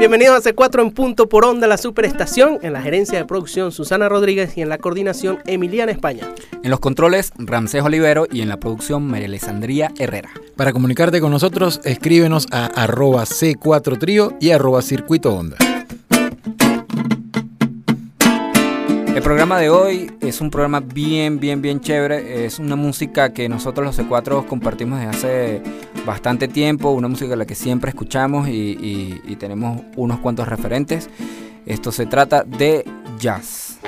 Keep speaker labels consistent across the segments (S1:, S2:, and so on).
S1: Bienvenidos a C4 en punto por onda, la superestación. En la gerencia de producción, Susana Rodríguez y en la coordinación, Emiliana España.
S2: En los controles, Ramsés Olivero y en la producción, María Alessandría Herrera.
S3: Para comunicarte con nosotros, escríbenos a arroba C4 Trío y arroba Circuito Onda.
S2: El programa de hoy es un programa bien, bien, bien chévere. Es una música que nosotros los C4 compartimos desde hace bastante tiempo, una música la que siempre escuchamos y, y tenemos unos cuantos referentes. Esto se trata de jazz.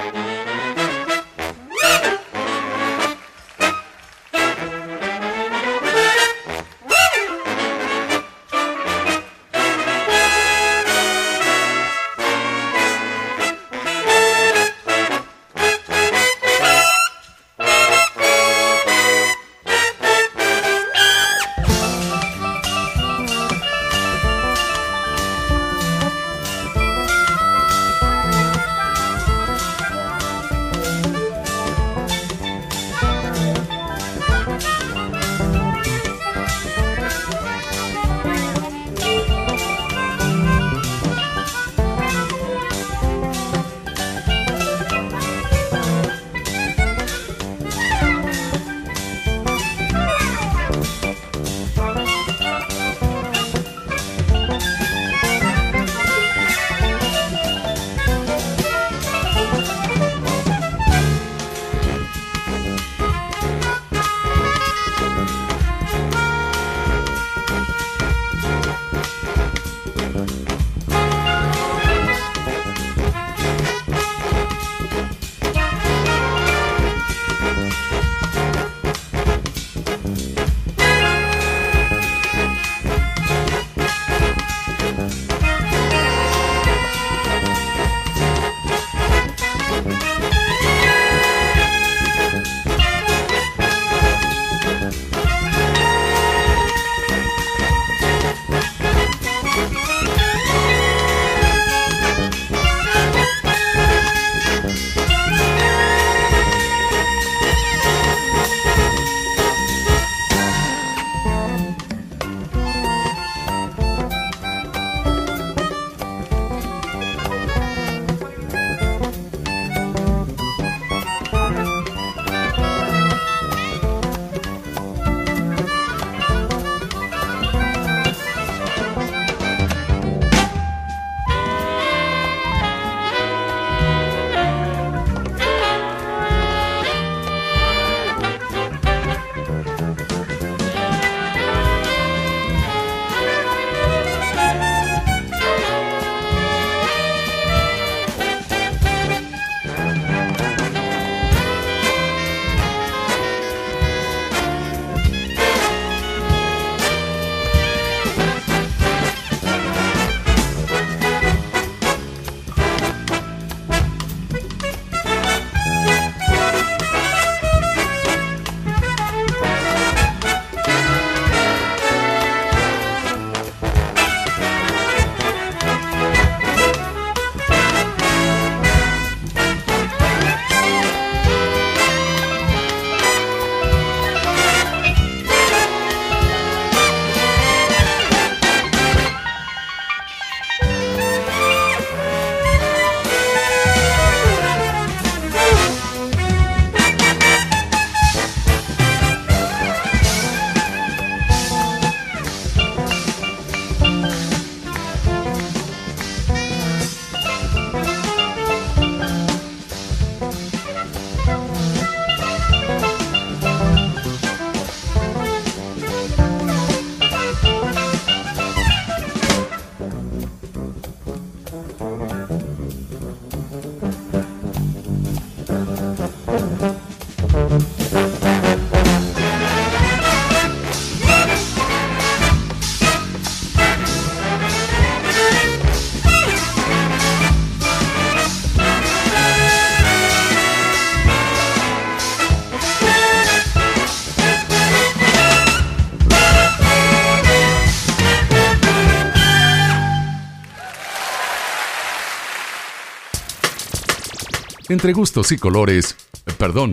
S4: entre gustos y colores, perdón,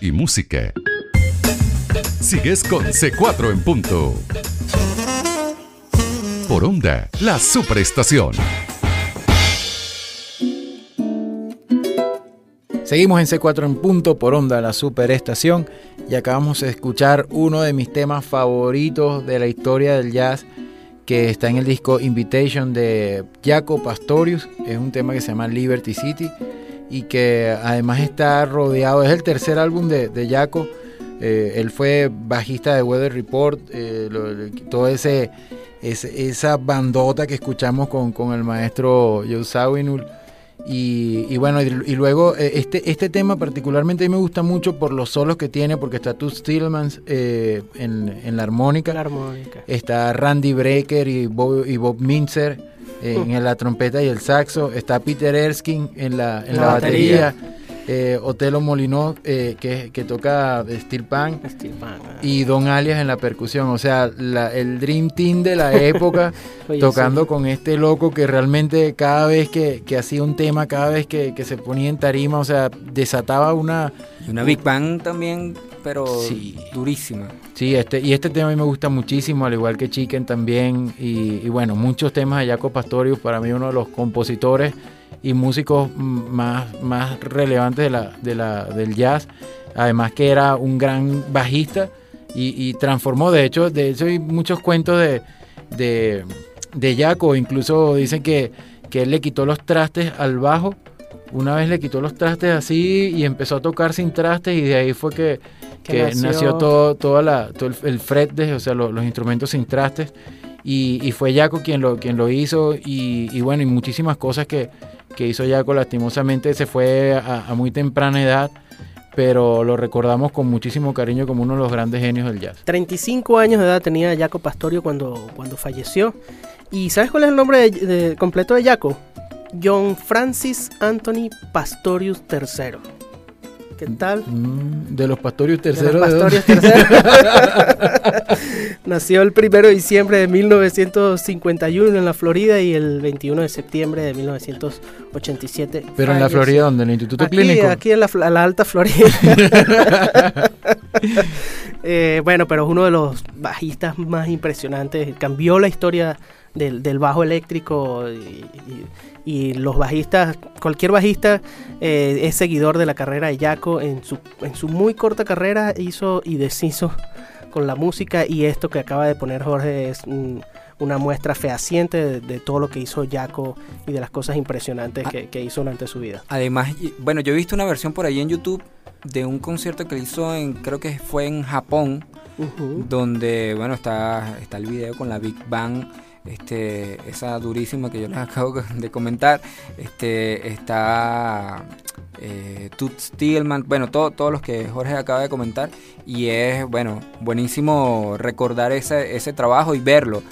S4: y música. Sigues con C4 en punto. Por onda, la superestación.
S3: Seguimos en C4 en punto por onda, la superestación, y acabamos de escuchar uno de mis temas favoritos de la historia del jazz, que está en el disco Invitation de Jaco Pastorius. Es un tema que se llama Liberty City y que además está rodeado, es el tercer álbum de, de Jaco. Eh, él fue bajista de Weather Report, eh, lo, todo ese, esa bandota que escuchamos con, con el maestro Joe Sawinul. Y, y, bueno, y, y, luego eh, este, este tema particularmente a mí me gusta mucho por los solos que tiene, porque está Toots Stillmans eh, en, en, la armónica.
S1: La armónica.
S3: Está Randy Brecker y Bob, y Bob Mintzer en, en, la trompeta y el saxo. Está Peter Erskine en la, en la, la batería. batería. Eh, Otelo Molinó, eh, que, que, toca Steel Pan,
S1: Steel Pan ah.
S3: y Don Alias en la percusión. O sea, la, el Dream Team de la época Oye, tocando sí. con este loco que realmente cada vez que, que hacía un tema, cada vez que, que, se ponía en tarima, o sea, desataba una...
S2: Una Big Bang también, pero sí. durísima.
S3: Sí, este, y este tema a mí me gusta muchísimo, al igual que Chicken también. Y, y bueno, muchos temas de Jaco Pastorius, para mí uno de los compositores y músicos más, más relevantes de la, de la, del jazz. Además que era un gran bajista y, y transformó, de hecho, de hecho hay muchos cuentos de, de, de Jaco, incluso dicen que, que él le quitó los trastes al bajo. Una vez le quitó los trastes así y empezó a tocar sin trastes y de ahí fue que, que nació, nació, todo, toda la, todo el, el fretless, o sea, los, los instrumentos sin trastes. Y, y, fue Jaco quien lo, quien lo hizo y, y bueno, y muchísimas cosas que, que hizo Jaco lastimosamente se fue a, muy temprana edad, pero lo recordamos con muchísimo cariño como uno de los grandes genios del jazz.
S1: 35 años de edad tenía Jaco Pastorio cuando, cuando falleció. ¿Y sabes cuál es el nombre de, completo de Jaco? John Francis Anthony Pastorius III. ¿Qué tal?
S3: Mm, de los Pastorius III.
S1: De los Pastorius III. Nació el 1 de diciembre de 1951 en la Florida y el 21 de septiembre de 1987.
S3: ¿Pero en la Florida dónde? ¿En el Instituto
S1: aquí,
S3: Clínico?
S1: Aquí en la, la Alta Florida. eh, bueno, pero es uno de los bajistas más impresionantes. Cambió la historia del, del bajo eléctrico y, y, y, los bajistas, cualquier bajista eh, es seguidor de la carrera de Jaco. En su, en su muy corta carrera hizo y deshizo con la música y esto que acaba de poner Jorge es un, una muestra fehaciente de, de, todo lo que hizo Jaco y de las cosas impresionantes que, que, hizo durante su vida.
S2: Además, bueno, yo he visto una versión por ahí en YouTube de un concierto que hizo en, creo que fue en Japón, uh -huh. donde, bueno, está, está el video con la Big Bang este, esa durísima que yo les acabo de comentar, este, está eh, Toots Stillman, bueno, todo, todos los que Jorge acaba de comentar, y es, bueno, buenísimo recordar ese, ese trabajo y verlo.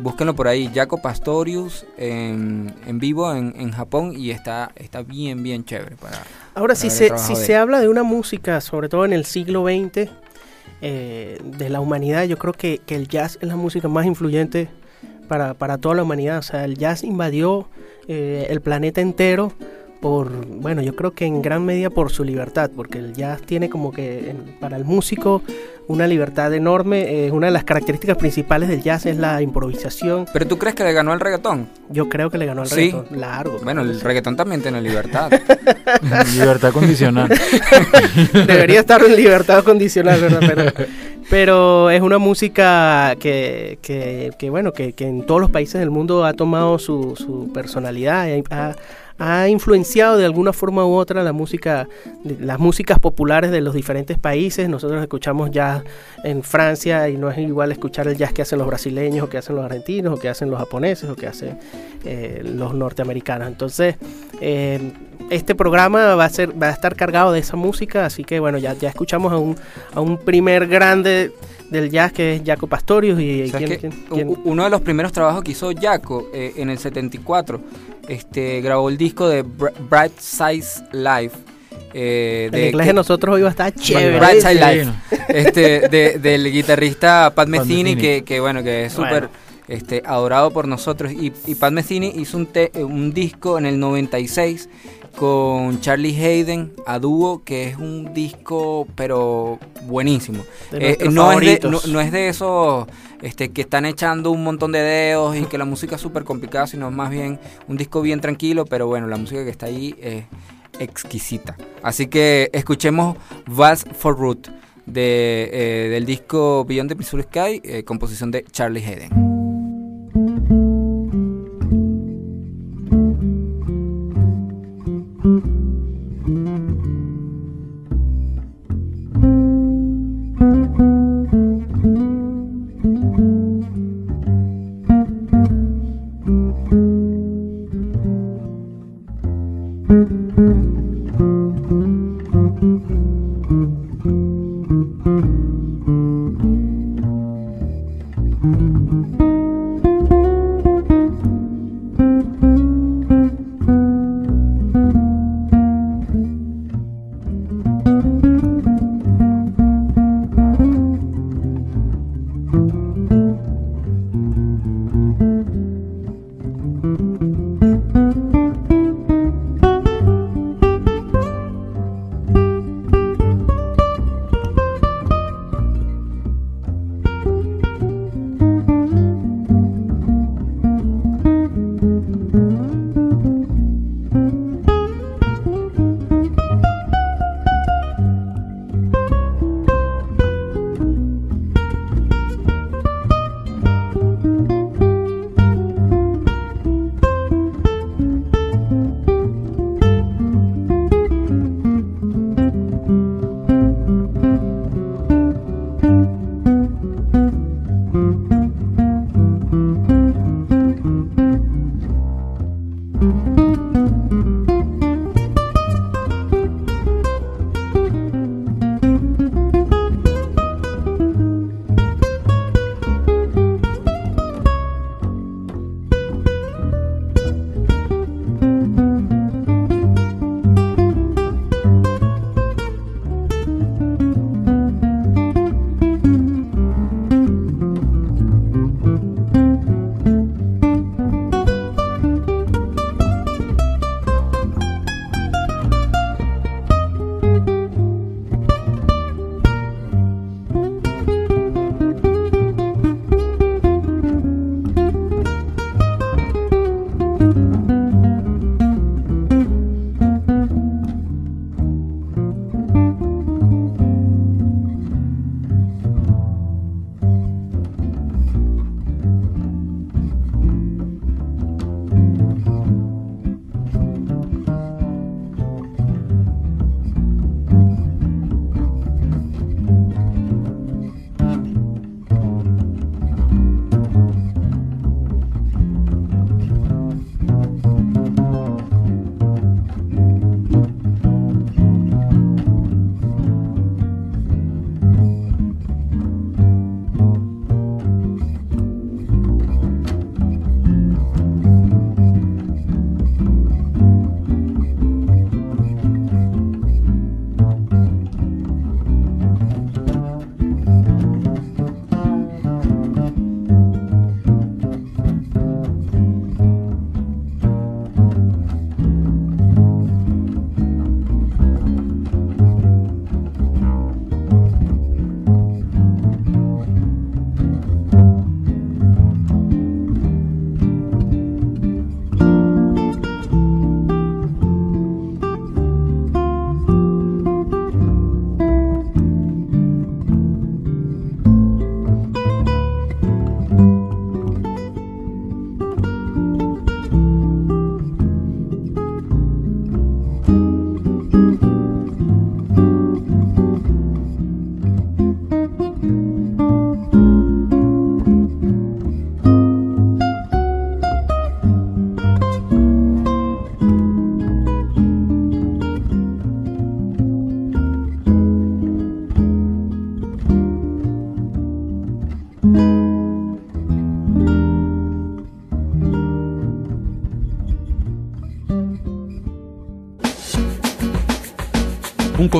S2: Búsquenlo por ahí, Jaco Pastorius en, en vivo en, en, Japón y está, está bien, bien chévere. Para,
S1: Ahora, para si, se, si se habla de una música, sobre todo en el siglo XX, eh, de la humanidad, yo creo que, que el jazz es la música más influyente para, para toda la humanidad. O sea, el jazz invadió eh, el planeta entero por, bueno, yo creo que en gran medida por su libertad, porque el jazz tiene como que para el músico una libertad enorme. Eh, una de las características principales del jazz es la improvisación.
S2: ¿Pero tú crees que le ganó al reggaetón?
S1: Yo creo que le ganó al
S2: ¿Sí?
S1: reggaetón. Largo.
S2: Bueno, el reggaetón también tiene libertad.
S3: libertad condicional.
S1: Debería estar en libertad condicional, ¿verdad? Pero, pero es una música que, que, que bueno, que, que, en todos los países del mundo ha tomado su, su personalidad, ha, ha influenciado de alguna forma u otra la música, las músicas populares de los diferentes países. Nosotros escuchamos jazz en Francia y no es igual escuchar el jazz que hacen los brasileños o que hacen los argentinos o que hacen los japoneses o que hacen eh, los norteamericanos. Entonces, eh, este programa va a ser va a estar cargado de esa música, así que bueno, ya, ya escuchamos a un, a un primer grande del jazz que es Jaco Pastorius y
S2: ¿quién, quién, quién? uno de los primeros trabajos que hizo Jaco eh, en el 74 este grabó el disco de Bright Size Life
S1: eh, de, el inglés de nosotros iba a estar chévere.
S2: Bright Side Life. Este, de, del guitarrista Pat Metheny, que, que, bueno, que es súper bueno. este, adorado por nosotros. Y, y Pat Metheny hizo un, te, un disco en el 96 con Charlie Hayden a dúo, que es un disco, pero buenísimo.
S1: Eh, no, es de,
S2: no, no, es de, esos este, que están echando un montón de dedos y que la música es súper complicada, sino más bien un disco bien tranquilo, pero bueno, la música que está ahí es exquisita. Así que escuchemos Vals for Root de, eh, del disco Beyond the Missouri Sky, eh, composición de Charlie Hayden.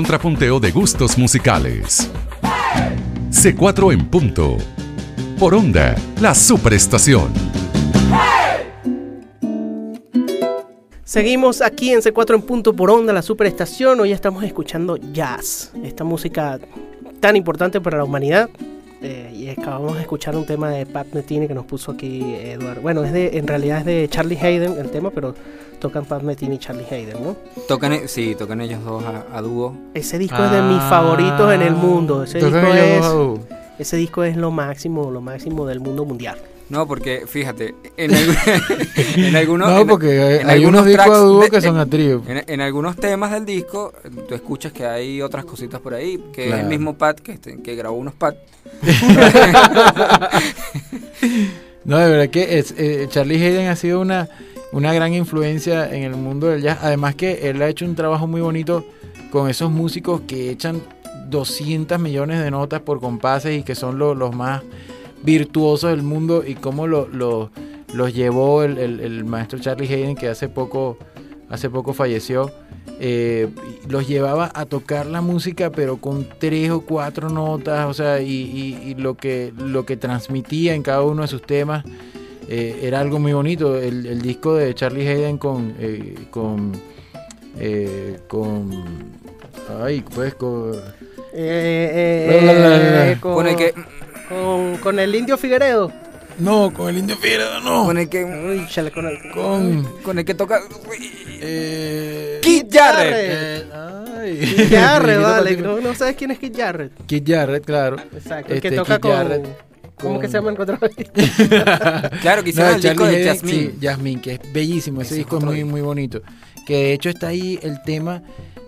S4: Contrapunteo de gustos musicales. C4 en punto. Por onda, la superestación.
S1: Seguimos aquí en C4 en punto por onda, la superestación. Hoy estamos escuchando jazz, esta música tan importante para la humanidad y acabamos de escuchar un tema de Pat Metini que nos puso aquí Eduardo. Bueno, es de, en realidad es de Charlie Hayden el tema, pero tocan Pat Metini y Charlie Hayden, ¿no?
S2: Tocan, e- sí, tocan ellos dos a, a dúo.
S1: Ese disco es de mis favoritos en el mundo. Ese disco, es, ese disco es lo máximo, lo máximo del mundo mundial.
S2: No, porque fíjate, en, algu- en algunos,
S3: No,
S2: en-
S3: porque hay,
S2: en
S3: hay
S2: algunos
S3: unos discos dúo que son a trío.
S2: en, en algunos temas del disco, tú escuchas que hay otras cositas por ahí, que es el mismo Pat que, este- que grabó unos Pat.
S3: No, de verdad que es, eh, Charlie Hayden ha sido una, una gran influencia en el mundo del jazz. Además que él ha hecho un trabajo muy bonito con esos músicos que echan 200 millones de notas por compases y que son lo- los más virtuosos del mundo y cómo lo, lo- los llevó el, el- el maestro Charlie Hayden que hace poco, hace poco falleció. eh, los llevaba a tocar la música pero con tres o cuatro notas, o sea, y, y- y lo, que, lo que transmitía en cada uno de sus temas eh, era algo muy bonito. El, el disco de Charlie Hayden con... eh, con eh, con ay pues con
S1: Eh,
S3: La, la, la, la.
S1: eh, con,
S2: Con el que,
S1: con, con el Indio Figueredo.
S3: no con el indio Figueredo no
S2: con el que,
S1: Uy, chale, con el...
S3: con
S2: con el que toca.
S3: eh,
S2: Kid Jarrett.
S3: eh, ay.
S1: Jarrett, vale. No, no sabes quién es Kid Jarrett.
S3: Kid Jarrett claro
S1: Exacto. El
S3: Este,
S1: que toca
S3: Kid
S1: con...
S3: Jarrett
S1: ¿Cómo
S3: con-
S1: que se llama el contrabajista?
S2: Claro,
S3: No,
S2: hicieron el disco de Jasmine.
S3: sí, Jasmine, que es bellísimo. Ese
S2: Ese es
S3: disco es muy, muy bonito. Que de hecho está ahí el tema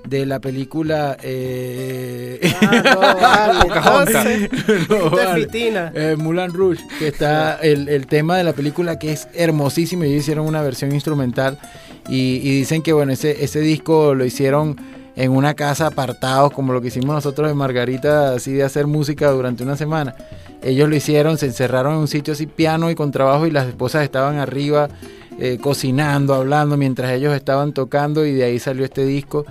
S3: de la película. Eh...
S1: Ah, no, vale.
S2: Pocahontas.
S1: Entonces,
S3: No,
S1: esta es
S3: vale.
S1: Fitina.
S3: Eh, Moulin Rouge, que está el, el tema de la película que es hermosísimo. Ellos hicieron una versión instrumental y, y dicen que bueno, ese, ese disco lo hicieron en una casa apartados, como lo que hicimos nosotros en Margarita, así de hacer música durante una semana. Ellos lo hicieron, se encerraron en un sitio así piano y con trabajo y las esposas estaban arriba eh, cocinando, hablando mientras ellos estaban tocando y de ahí salió este disco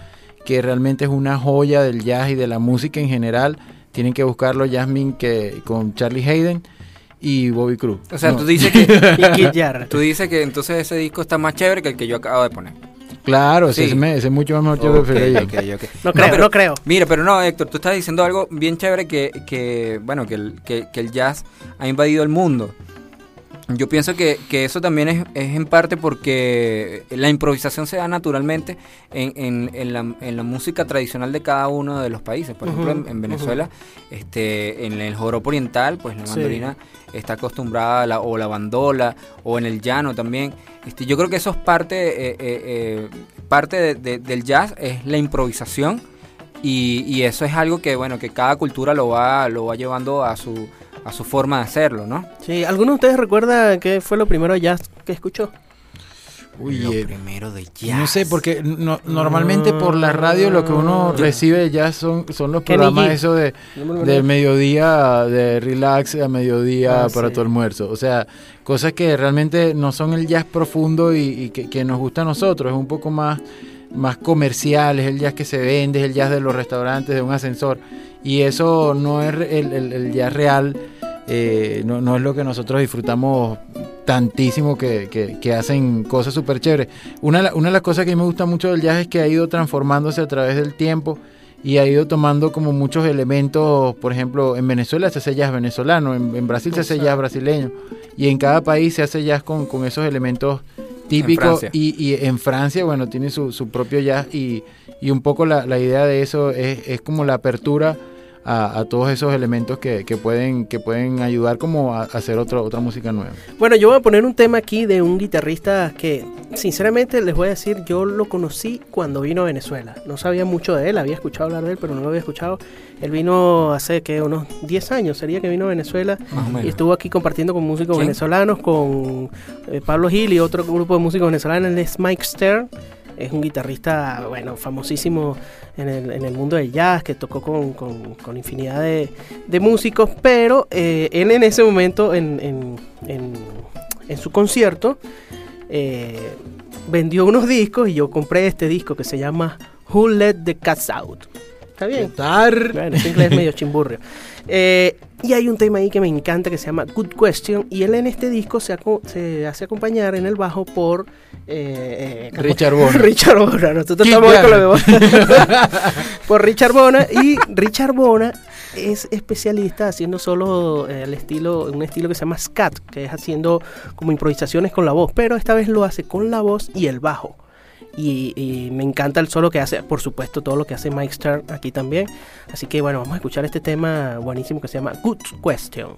S3: que realmente es una joya del jazz y de la música en general. Tienen que buscarlo Jasmine que, con Charlie Hayden y Bobby Cruz.
S2: O sea,
S3: No,
S2: tú dices que
S1: Y
S2: tú dices que entonces ese disco está más chévere que el que yo acabo de poner.
S3: Claro, ese,
S2: Sí.
S3: es, ese es mucho más mejor que
S2: Ok,
S3: prefiero yo.
S2: ok, ok.
S1: No creo,
S2: pero-
S1: no creo.
S2: Mira, pero no, Héctor, tú estás diciendo algo bien chévere que, que bueno, que el, que, que el jazz ha invadido el mundo. Yo pienso que, que eso también es, es en parte porque la improvisación se da naturalmente en, en- en la, en la música tradicional de cada uno de los países. Por ejemplo, en, Venezuela, este, en el joropo oriental, pues la
S1: Sí.
S2: mandolina está acostumbrada a la, o la bandola, o en el llano también. Este, yo creo que eso es parte, eh, eh, eh, parte de- de- del jazz, es la improvisación. Y, y eso es algo que, bueno, que cada cultura lo va, lo va llevando a su, a su forma de hacerlo, ¿no?
S1: Sí, ¿alguno de ustedes recuerda qué fue lo primero jazz que escuchó?
S3: Uy,
S2: lo
S3: eh,
S2: primero de jazz.
S3: no sé, porque no- normalmente por la radio lo que uno
S1: Yo-
S3: recibe de jazz son, son los programas eso de,
S1: acuerdo.
S3: mediodía, de relax a mediodía
S1: Ah,
S3: para
S1: sí.
S3: tu almuerzo. O sea, cosas que realmente no son el jazz profundo y, y que, que nos gusta a nosotros. Es un poco más, más comercial, es el jazz que se vende, es el jazz de los restaurantes, de un ascensor. Y eso no es el, el- el jazz real, eh, no, no es lo que nosotros disfrutamos tantísimo que, que- que hacen cosas súper chéveres. Una, una de las cosas que a mí me gusta mucho del jazz es que ha ido transformándose a través del tiempo y ha ido tomando como muchos elementos, por ejemplo, en Venezuela se hace jazz venezolano, en, en Brasil se hace jazz brasileño y en cada país se hace jazz con, con esos elementos
S2: Francia.
S3: y, y en Francia, bueno, tiene su, su propio jazz y, y un poco la, la idea de eso es, es como la apertura a, a todos esos elementos que, que pueden, que pueden ayudar como a, a hacer otro, otra música nueva.
S1: Bueno, yo voy a poner un tema aquí de un guitarrista que, sinceramente, les voy a decir, yo lo conocí cuando vino a Venezuela. No sabía mucho de él, había escuchado hablar de él, pero no lo había escuchado. Él vino hace que unos 10 años, sería que vino a Venezuela y estuvo aquí compartiendo con músicos
S2: ¿Quién?
S1: venezolanos, con eh, Pablo Gil y otro grupo de músicos venezolanos, él es Mike Stern. Es un guitarrista, bueno, famosísimo en el, en el mundo del jazz, que tocó con, con- con infinidad de, de músicos, pero eh, él en ese momento, en, en- en- en su concierto, eh, vendió unos discos y yo compré este disco que se llama Who Let the Cats Out. ¿Está bien? Bueno, ese inglés es medio chimburrio. Eh, y hay un tema ahí que me encanta que se llama Good Question. Y él en este disco se, aco- se hace acompañar en el bajo por. eh, eh,
S3: Richard Bona.
S1: Richard Bona, nosotros estamos con lo por Richard Bona. Y Richard Bona es especialista haciendo solo eh, el estilo, un estilo que se llama scat, que es haciendo como improvisaciones con la voz, pero esta vez lo hace con la voz y el bajo. Y, me encanta el solo que hace, por supuesto, todo lo que hace Mike Stern aquí también. Así que bueno, vamos a escuchar este tema buenísimo que se llama Good Question.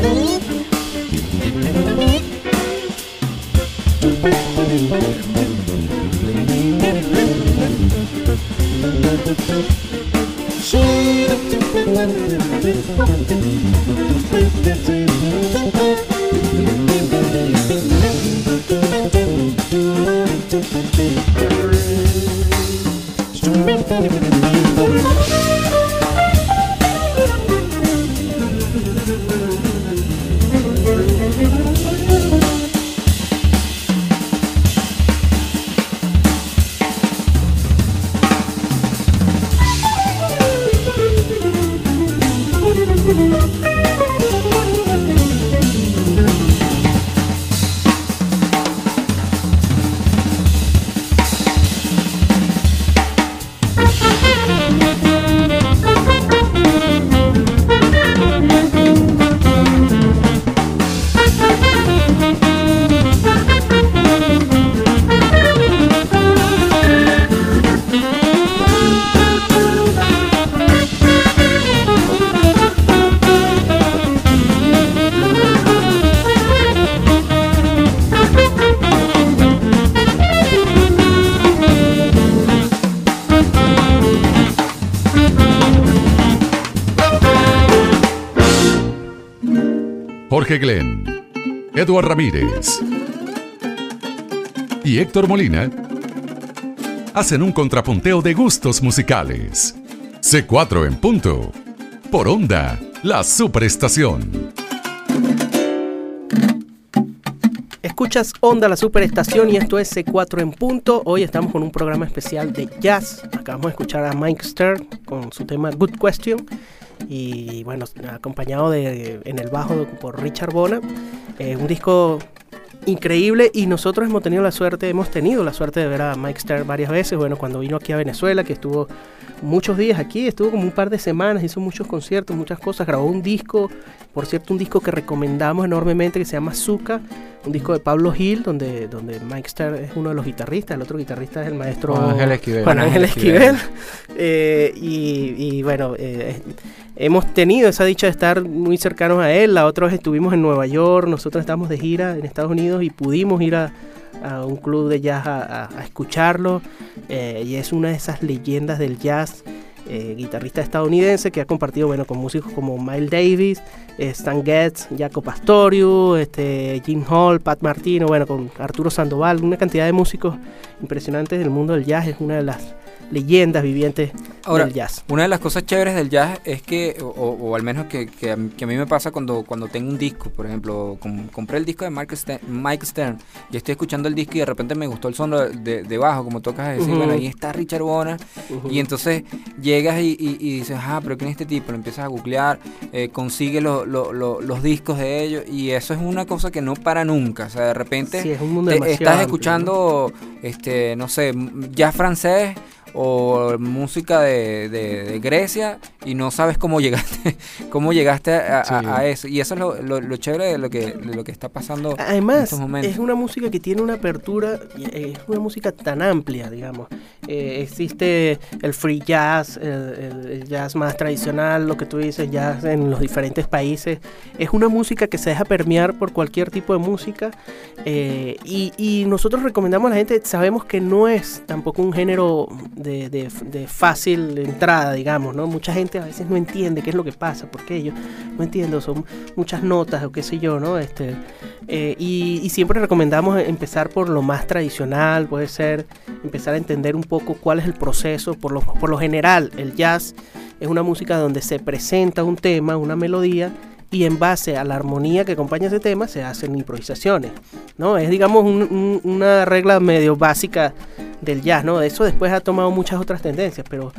S4: Jorge Glenn, Eduard Ramírez y Héctor Molina hacen un contrapunteo de gustos musicales. C4 en punto. Por onda, la superestación.
S1: Escuchas Onda la Superestación y esto es C4 en punto. Hoy estamos con un programa especial de jazz. Acabamos de escuchar a Mike Stern con su tema Good Question. Y bueno, acompañado de, en el bajo por Richard Bona. Eh, un disco increíble y nosotros hemos tenido la suerte, hemos tenido la suerte de ver a Mike Stern varias veces, bueno, cuando vino aquí a Venezuela, que estuvo muchos días aquí, estuvo como un par de semanas, hizo muchos conciertos, muchas cosas, grabó un disco, por cierto, un disco que recomendamos enormemente que se llama Zuka, un disco de Pablo Gil, donde, donde Mike Stern es uno de los guitarristas, el otro guitarrista es el maestro
S3: Juan Ángel Esquivel.
S1: Juan Ángel Esquivel. Eh, y, y, bueno, eh, hemos tenido esa dicha de estar muy cercanos a él, la otra vez estuvimos en Nueva York, nosotros estamos de gira en Estados Unidos y pudimos ir a, un club de jazz a, a, escucharlo eh, y es una de esas leyendas del jazz. Eh, guitarrista estadounidense que ha compartido bueno con músicos como Miles Davis, eh, Stan Getz, Jaco Pastorius, este, Jim Hall, Pat Martino, bueno con Arturo Sandoval, una cantidad de músicos impresionantes del mundo del jazz, es una de las leyendas vivientes
S2: Ahora,
S1: del jazz.
S2: Una de las cosas chéveres del jazz es que, o, o al menos que, que, a mí, que, a mí me pasa cuando, cuando tengo un disco, por ejemplo, com, compré el disco de Mike Stern, Mike Stern, y estoy escuchando el disco y de repente me gustó el sonido de, de bajo, como tocas decir, uh -huh. bueno, ahí está Richard Bona, uh -huh. y entonces llegas y, y, y, dices, ah, pero ¿quién es este tipo? Lo empiezas a googlear, eh, consigue lo, lo, lo, los discos de ellos, y eso es una cosa que no para nunca, o sea, de repente
S1: sí, es un mundo
S2: te, estás
S1: amplio,
S2: escuchando, ¿no? este, no sé, jazz francés, o música de, de, de, Grecia y no sabes cómo llegaste cómo llegaste a, sí. a, a eso y eso es lo, lo, lo, chévere de lo que de lo que está pasando
S1: además
S2: en estos momentos.
S1: es una música que tiene una apertura es una música tan amplia digamos eh, existe el free jazz el, el, jazz más tradicional lo que tú dices jazz en los diferentes países es una música que se deja permear por cualquier tipo de música eh, y, y nosotros recomendamos a la gente sabemos que no es tampoco un género de, de, de, fácil entrada, digamos, ¿no? Mucha gente a veces no entiende qué es lo que pasa, porque yo no entiendo, son muchas notas o qué sé yo, ¿no? Este, eh, y, y, siempre recomendamos empezar por lo más tradicional, puede ser empezar a entender un poco cuál es el proceso, por lo, por lo general, el jazz es una música donde se presenta un tema, una melodía, y en base a la armonía que acompaña ese tema se hacen improvisaciones, ¿no? Es digamos un, un, una regla medio básica del jazz, ¿no? Eso después ha tomado muchas otras tendencias, pero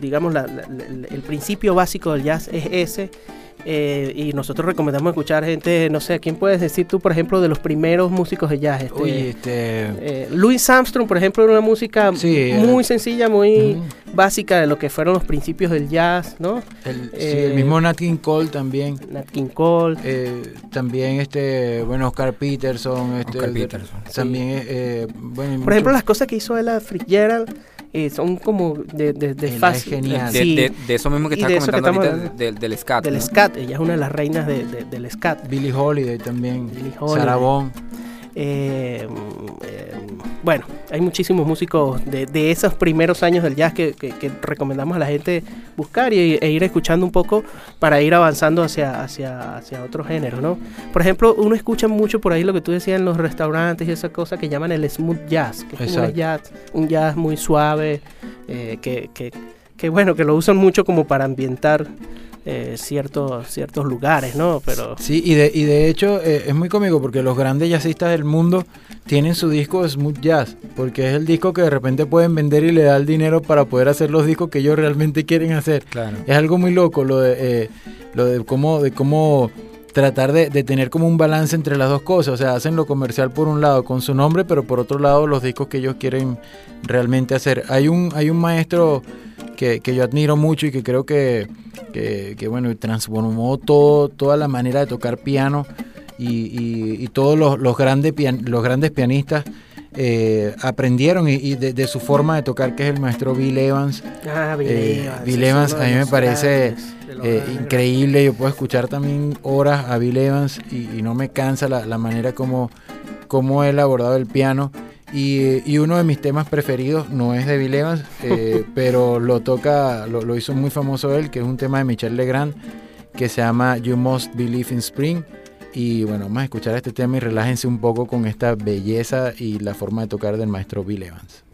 S1: digamos el principio básico del jazz es ese eh, y nosotros recomendamos escuchar gente, no sé, ¿quién puedes decir tú, por ejemplo, de los primeros músicos de jazz? Este,
S3: Uy, este...
S1: Eh, Louis Armstrong, por ejemplo, era una música sí, muy sencilla, muy uh -huh. básica de lo que fueron los principios del jazz, ¿no?
S3: El, eh, sí, el mismo Nat King Cole también.
S1: Nat King Cole.
S3: Eh, también, este, bueno, Oscar Peterson. Este,
S2: Oscar Peterson.
S3: También, sí. bueno,
S1: por mucho... ejemplo, las cosas que hizo Ella Fitzgerald eh, son como de, de, de fácil.
S3: genial.
S2: De, de, de, eso mismo que estás comentando que ahorita, del, del scat.
S1: Del
S2: ¿no?
S1: scat, ella es una de las reinas del scat.
S3: Billie Holiday también. Billie Holiday. Sarabón.
S1: Eh, eh, bueno, hay muchísimos músicos de, de, esos primeros años del jazz que, que, que, recomendamos a la gente buscar y, e ir escuchando un poco para ir avanzando hacia, hacia, hacia otro género, ¿no? Por ejemplo, uno escucha mucho por ahí lo que tú decías en los restaurantes y esa cosa que llaman el smooth jazz, que es un jazz, un jazz muy suave, eh, que, que, que bueno, que lo usan mucho como para ambientar eh, ciertos, ciertos lugares, ¿no? Pero...
S3: Sí, y de, y de hecho eh, es muy cómico porque los grandes jazzistas del mundo tienen su disco smooth jazz, porque es el disco que de repente pueden vender y le da el dinero para poder hacer los discos que ellos realmente quieren hacer.
S2: Claro.
S3: Es algo muy loco lo de, eh, lo de cómo... De cómo tratar de, de, tener como un balance entre las dos cosas. O sea, hacen lo comercial por un lado con su nombre, pero por otro lado los discos que ellos quieren realmente hacer. Hay un, hay un maestro que, que yo admiro mucho y que creo que, que, que bueno, transformó todo, toda la manera de tocar piano y, y, y todos los, los, grandes pian, los grandes pianistas. Eh, aprendieron y, y de, de, su forma de tocar que es el maestro Bill Evans.
S1: Ah, Bill
S3: eh,
S1: Evans,
S3: Bill Evans a mí me parece eh, increíble. Yo puedo escuchar también horas a Bill Evans y, y no me cansa la, la, manera como, como él ha abordado el piano y, y, uno de mis temas preferidos no es de Bill Evans eh, pero lo toca lo, lo hizo muy famoso él que es un tema de Michel Legrand que se llama You Must Believe in Spring y bueno, vamos a escuchar este tema y relájense un poco con esta belleza y la forma de tocar del maestro Bill Evans.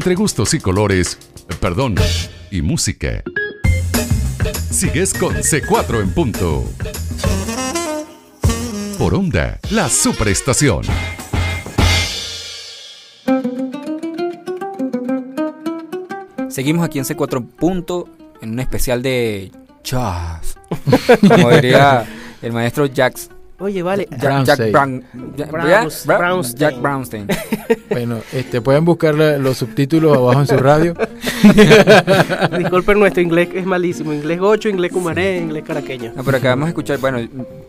S4: Entre gustos y colores, perdón, y música. Sigues con C4 en punto. Por onda, la superestación.
S2: Seguimos aquí en C4 punto en un especial de jazz. Como diría el maestro Jax
S1: Oye, vale.
S2: Jack, Jack Brown,
S1: Browns-
S2: Bra-
S1: Brownstein.
S2: Jack Brownstein.
S3: Bueno, este, pueden buscar los subtítulos abajo en su radio.
S1: Disculpen, nuestro inglés es malísimo. Inglés 8, inglés cumaré, inglés caraqueño.
S2: No, pero acabamos de escuchar, bueno,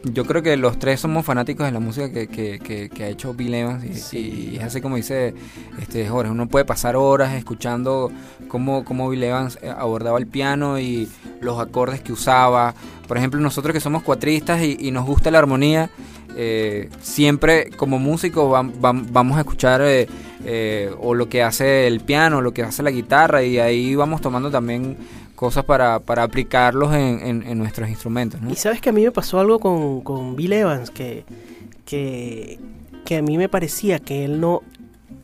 S2: yo creo que los tres somos fanáticos de la música que, que, que, que ha hecho Bill Evans y,
S1: Sí.
S2: y es así como dice este Jorge, uno puede pasar horas escuchando cómo, cómo Bill Evans eh, abordaba el piano y los acordes que usaba. Por ejemplo, nosotros que somos cuatristas y, y nos gusta la armonía, eh, siempre como músicos vam- vam- vamos a escuchar eh, eh, o lo que hace el piano, lo que hace la guitarra y ahí vamos tomando también cosas para, para aplicarlos en, en- nuestros instrumentos.
S1: Y sabes que a mí me pasó algo con, con Bill Evans, que, que, que a mí me parecía que él no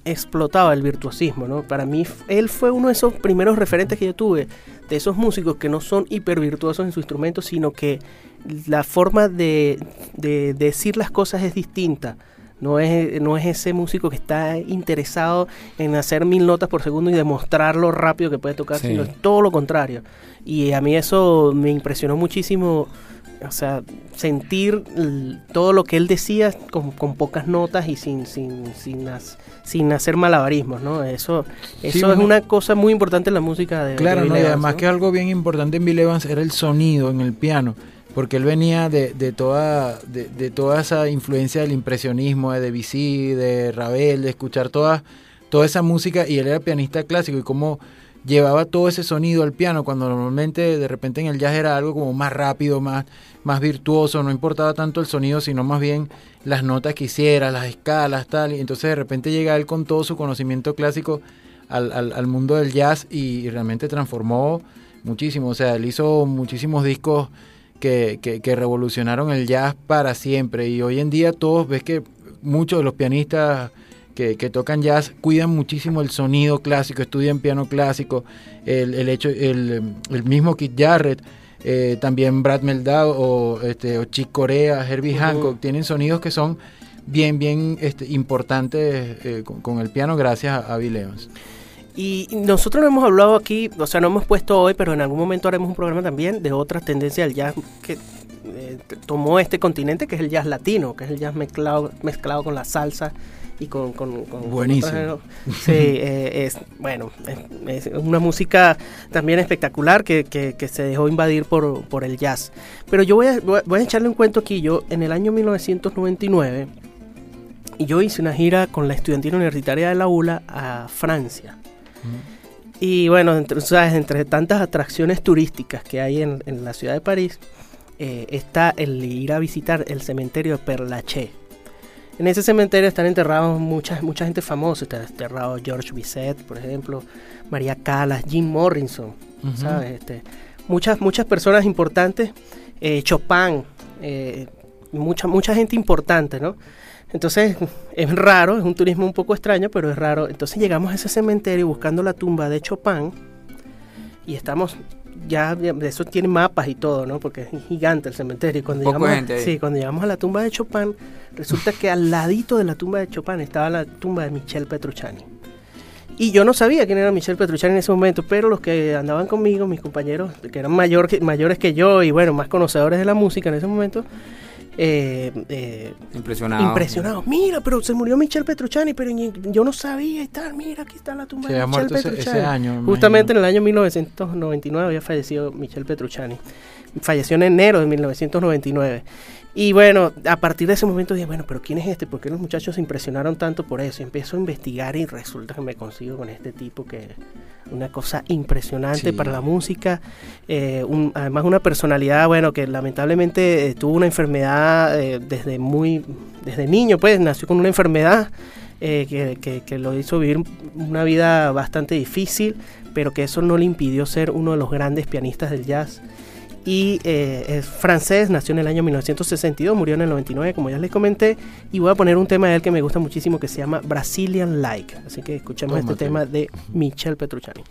S1: explotaba el virtuosismo, ¿no? Para mí, él fue uno de esos primeros referentes que yo tuve, de esos músicos que no son hiper virtuosos en su instrumento, sino que la forma de, de decir las cosas es distinta. No es, no es ese músico que está interesado en hacer mil notas por segundo y demostrar lo rápido que puede tocar,
S2: Sí.
S1: sino es todo lo contrario. Y a mí eso me impresionó muchísimo, o sea, sentir todo lo que él decía con, con pocas notas y sin, sin, sin, has- sin hacer malabarismos, ¿no? Eso, eso
S3: Sí,
S1: es
S3: bueno.
S1: una cosa muy importante en la música de
S3: Claro, no,
S1: Bill
S3: y
S1: Evans,
S3: además
S1: ¿no?
S3: que algo bien importante en Bill Evans era el sonido en el piano. Porque él venía de, de toda, de, de, toda esa influencia del impresionismo, de Debussy, de Ravel, de escuchar toda, toda esa música, y él era pianista clásico, y cómo llevaba todo ese sonido al piano, cuando normalmente de repente en el jazz era algo como más rápido, más, más virtuoso, no importaba tanto el sonido, sino más bien las notas que hiciera, las escalas, tal, y entonces de repente llega él con todo su conocimiento clásico al, al, al mundo del jazz y realmente transformó muchísimo, o sea, él hizo muchísimos discos que, que, que, revolucionaron el jazz para siempre. Y hoy en día todos ves que muchos de los pianistas que, que, tocan jazz cuidan muchísimo el sonido clásico, estudian piano clásico, el, el hecho, el, el, mismo Keith Jarrett. Eh, también Brad Meldau o, este, o Chick Corea, Herbie uh -huh. Hancock, tienen sonidos que son bien, bien este, importantes eh, con, con, el piano gracias a, a Bill Evans.
S1: Y nosotros no hemos hablado aquí, o sea, no hemos puesto hoy, pero en algún momento haremos un programa también de otras tendencias del jazz que eh, tomó este continente, que es el jazz latino, que es el jazz mezclado, mezclado con la salsa y con... con, con
S3: Buenísimo.
S1: Con sí, eh, es, bueno, es, es, una música también espectacular que, que, que, se dejó invadir por, por el jazz. Pero yo voy a, voy a echarle un cuento aquí, yo en el año 1999... Y yo hice una gira con la estudiantina universitaria de la ULA a Francia. Y bueno, entre, ¿sabes? entre tantas atracciones turísticas que hay en, en la ciudad de París, eh, está el ir a visitar el cementerio de Père Lachaise. En ese cementerio están enterrados mucha, mucha gente famosa. Está enterrado George Bizet, por ejemplo, María Callas, Jim Morrison, uh -huh. ¿sabes? Este, muchas, muchas personas importantes, eh, Chopin, eh, mucha, mucha gente importante, ¿no? Entonces es raro, es un turismo un poco extraño, pero es raro. Entonces llegamos a ese cementerio buscando la tumba de Chopin y estamos ya, de eso tiene mapas y todo, ¿no? Porque es gigante el cementerio. Y cuando llegamos, a, sí, cuando llegamos a la tumba de Chopin, resulta que al ladito de la tumba de Chopin estaba la tumba de Michel Petrucciani. Y yo no sabía quién era Michel Petrucciani en ese momento, pero los que andaban conmigo, mis compañeros, que eran mayor, mayores que yo y bueno, más conocedores de la música en ese momento, eh, eh,
S2: impresionado.
S1: impresionado. Mira, pero se murió Michel Petrucciani, pero yo no sabía y tal. Mira, aquí está la tumba
S3: se
S1: de Michel
S3: Petrucciani. Ese, ese año,
S1: Justamente en el año 1999 había fallecido Michel Petrucciani. Falleció en enero de 1999. Y bueno, a partir de ese momento dije, bueno, pero ¿quién es este? ¿Por qué los muchachos se impresionaron tanto por eso? Y empiezo a investigar y resulta que me consigo con este tipo que una cosa impresionante sí. para la música. Eh, un, además una personalidad, bueno, que lamentablemente eh, tuvo una enfermedad eh, desde muy, desde niño, pues nació con una enfermedad que, que, que lo hizo vivir una vida bastante difícil, pero que eso no le impidió ser uno de los grandes pianistas del jazz y eh, es francés, nació en el año 1962, murió en el 99, como ya les comenté, y voy a poner un tema de él que me gusta muchísimo que se llama Brazilian Like, así que escuchemos Tómate. este tema de Michel Petrucciani.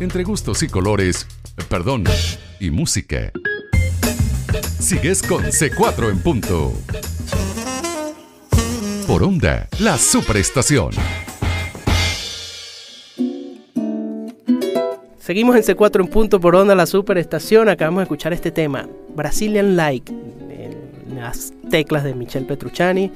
S4: Entre gustos y colores, perdón, y música. Sigues con C4 en punto. Por onda, la superestación.
S1: Seguimos en C4 en punto por onda la superestación. Acabamos de escuchar este tema, Brazilian Like, en las teclas de Michel Petrucciani.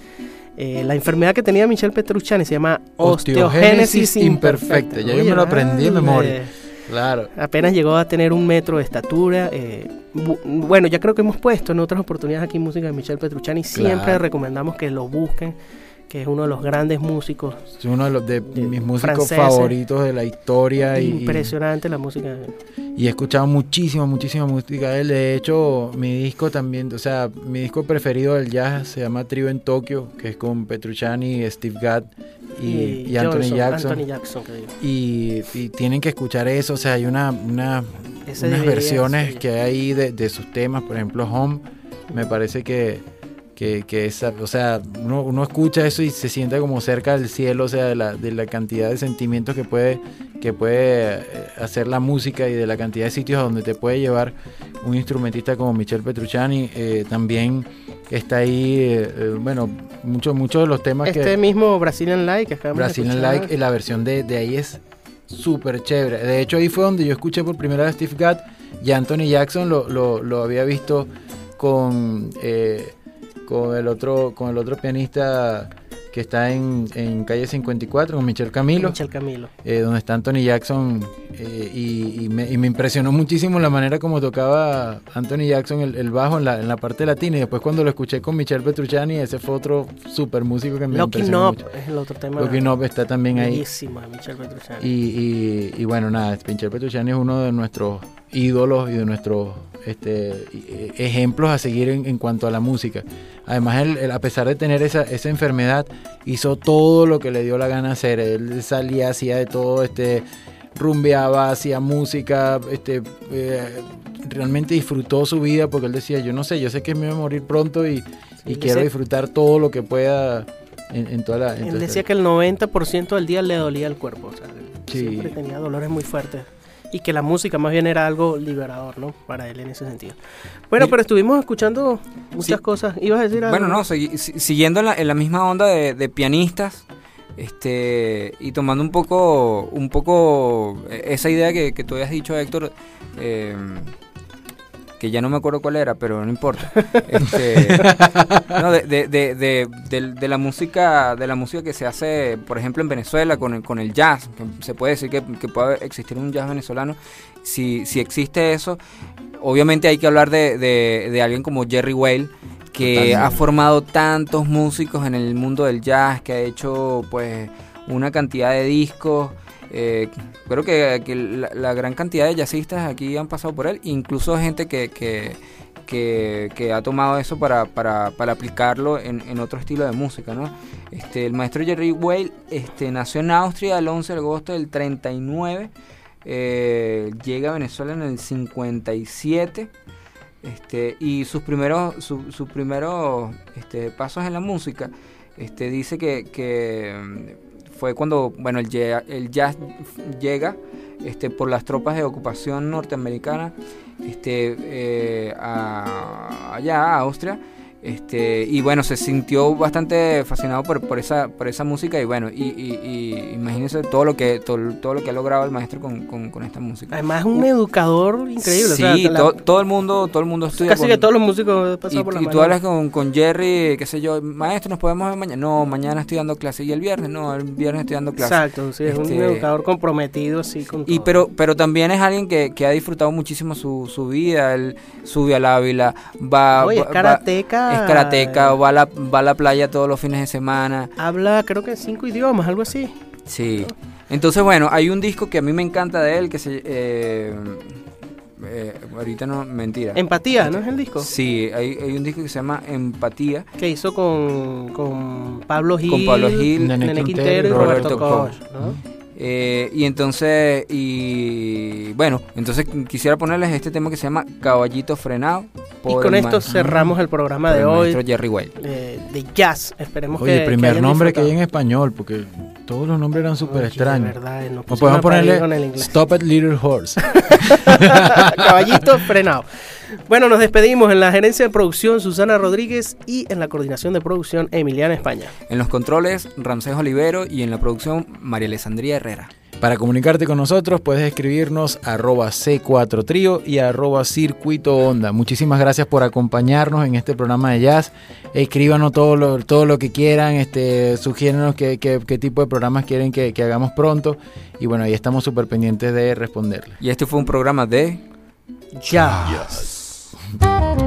S1: Eh, la enfermedad que tenía Michel Petrucciani se llama osteogénesis imperfecta.
S3: Ya yo me lo aprendí de memoria. Claro.
S1: Apenas llegó a tener un metro de estatura. Eh, bueno, ya creo que hemos puesto en otras oportunidades aquí música de Michel Petrucciani. Siempre recomendamos que lo busquen que es uno de los grandes músicos.
S3: Es uno de, los, de, mis músicos favoritos de la historia.
S1: Impresionante la música.
S3: Y he escuchado muchísima, muchísima música de él. De hecho, mi disco también, o sea, mi disco preferido del jazz se llama Trio en Tokio, que es con Petrucciani, Steve Gadd y, Anthony Jackson. y, tienen que escuchar eso, o sea, hay una, una unas versiones que hay de, de sus temas, por ejemplo, Home, me parece que que, que esa, o sea, uno, uno, escucha eso y se siente como cerca del cielo, o sea, de la, de la cantidad de sentimientos que puede, que puede eh, hacer la música y de la cantidad de sitios a donde te puede llevar un instrumentista como Michel Petrucciani. Eh, también está ahí, eh, bueno, muchos muchos de los temas
S1: este
S3: que...
S1: Este mismo Brazilian Like que
S3: Brazilian Like, la versión de, de ahí es súper chévere. De hecho, ahí fue donde yo escuché por primera vez Steve Gadd y Anthony Jackson lo, lo, lo había visto con con el otro, con el otro pianista que está en, en calle 54 con Michel Camilo.
S1: Michel Camilo.
S3: Eh, donde está Anthony Jackson. Eh, y, me, impresionó muchísimo la manera como tocaba Anthony Jackson el, bajo en la, en la, parte latina. Y después cuando lo escuché con Michel Petrucciani, ese fue otro super músico que me impresionó mucho.
S1: es el otro tema.
S3: Lucky Knob está también ahí.
S1: Michel Petrucciani.
S3: Y, y, bueno, nada, Michel Petrucciani es uno de nuestros ídolos y de nuestros este, ejemplos a seguir en, cuanto a la música. Además, él, a pesar de tener esa, esa, enfermedad, hizo todo lo que le dio la gana hacer. Él salía, hacía de todo, este, rumbeaba, hacía música, este, eh, realmente disfrutó su vida porque él decía, yo no sé, yo sé que me voy a morir pronto y, quiero disfrutar todo lo que pueda en, toda la...
S1: él decía que el 90% del día le dolía el cuerpo, o sea, siempre tenía dolores muy fuertes y que la música más bien era algo liberador, ¿no? Para él en ese sentido. Bueno, pero estuvimos escuchando muchas cosas. ¿Ibas a decir algo?
S2: Bueno, no, siguiendo en la, misma onda de, pianistas, este y tomando un poco un poco esa idea que, que tú habías dicho Héctor eh, que ya no me acuerdo cuál era, pero no importa. Este, no, de, de, de, la música, de la música que se hace, por ejemplo, en Venezuela con el, con el jazz, se puede decir que, puede existir un jazz venezolano. Si, si existe eso, obviamente hay que hablar de, alguien como Jerry Whale, que ha formado tantos músicos en el mundo del jazz, que ha hecho pues una cantidad de discos. Eh, creo que, la, gran cantidad de jazzistas aquí han pasado por él, incluso gente que, que, ha tomado eso para, para, para aplicarlo en, otro estilo de música. ¿no? Este, el maestro Jerry Weil este, nació en Austria el 11 de agosto del 39, eh, llega a Venezuela en el 57. Este, y sus primeros, sus primeros este, pasos en la música, este, dice que, que fue cuando bueno el, el jazz llega este, por las tropas de ocupación norteamericana este, eh, allá a Austria este, y bueno, se sintió bastante fascinado por, por, esa, por esa música y bueno, y, y, imagínense todo lo que todo, todo, lo que ha logrado el maestro con, con, esta música.
S1: Además es un educador increíble.
S2: Sí, todo el mundo, todo el mundo estudia.
S1: Casi que todos los músicos pasan
S2: y,
S1: por la
S2: Y tú hablas con, con, Jerry, qué sé yo, maestro, nos podemos ver mañana. No, mañana estoy dando clase y el viernes, no, el viernes estoy dando clase.
S1: Exacto, sí, es un este, educador comprometido, sí, con
S2: y pero, pero también es alguien que, que ha disfrutado muchísimo su, su vida, él sube al Ávila, va,
S1: Oye, es karateca.
S2: Es karateca va a, la, va a la playa todos los fines de semana.
S1: Habla creo que cinco idiomas, algo así.
S2: Sí. Entonces, bueno, hay un disco que a mí me encanta de él que se... Eh, eh, ahorita no, mentira.
S1: Empatía, ¿no es el disco?
S2: Sí, hay, hay, un disco que se llama Empatía.
S1: Que hizo con, con Pablo Gil,
S2: con Pablo Gil
S1: Nene, Quintero, y Roberto, Koch, ¿no?
S2: Eh, y entonces, y bueno, entonces quisiera ponerles este tema que se llama Caballito Frenado.
S1: Y con esto cerramos el programa de hoy.
S2: Jerry
S1: eh, de jazz, esperemos
S3: Oye, el primer nombre que hay en español, porque Todos los nombres eran súper extraños.
S1: verdad, nos
S3: O
S1: pusimos
S3: podemos ponerle. Stop at Little Horse.
S1: Caballito frenado. Bueno, nos despedimos en la gerencia de producción Susana Rodríguez y en la coordinación de producción Emiliana España.
S2: En los controles, Ramsés Olivero y en la producción, María Alessandría Herrera.
S3: Para comunicarte con nosotros puedes escribirnos arroba C4Trío y arroba Circuito Onda. Muchísimas gracias por acompañarnos en este programa de jazz. Escríbanos todo lo, todo lo que quieran, este, sugiérenos qué, qué- qué tipo de programas quieren que, que hagamos pronto. Y bueno, ahí estamos súper pendientes de responderles.
S2: Y este fue un programa de...
S1: Jazz.
S4: Jazz. Bye.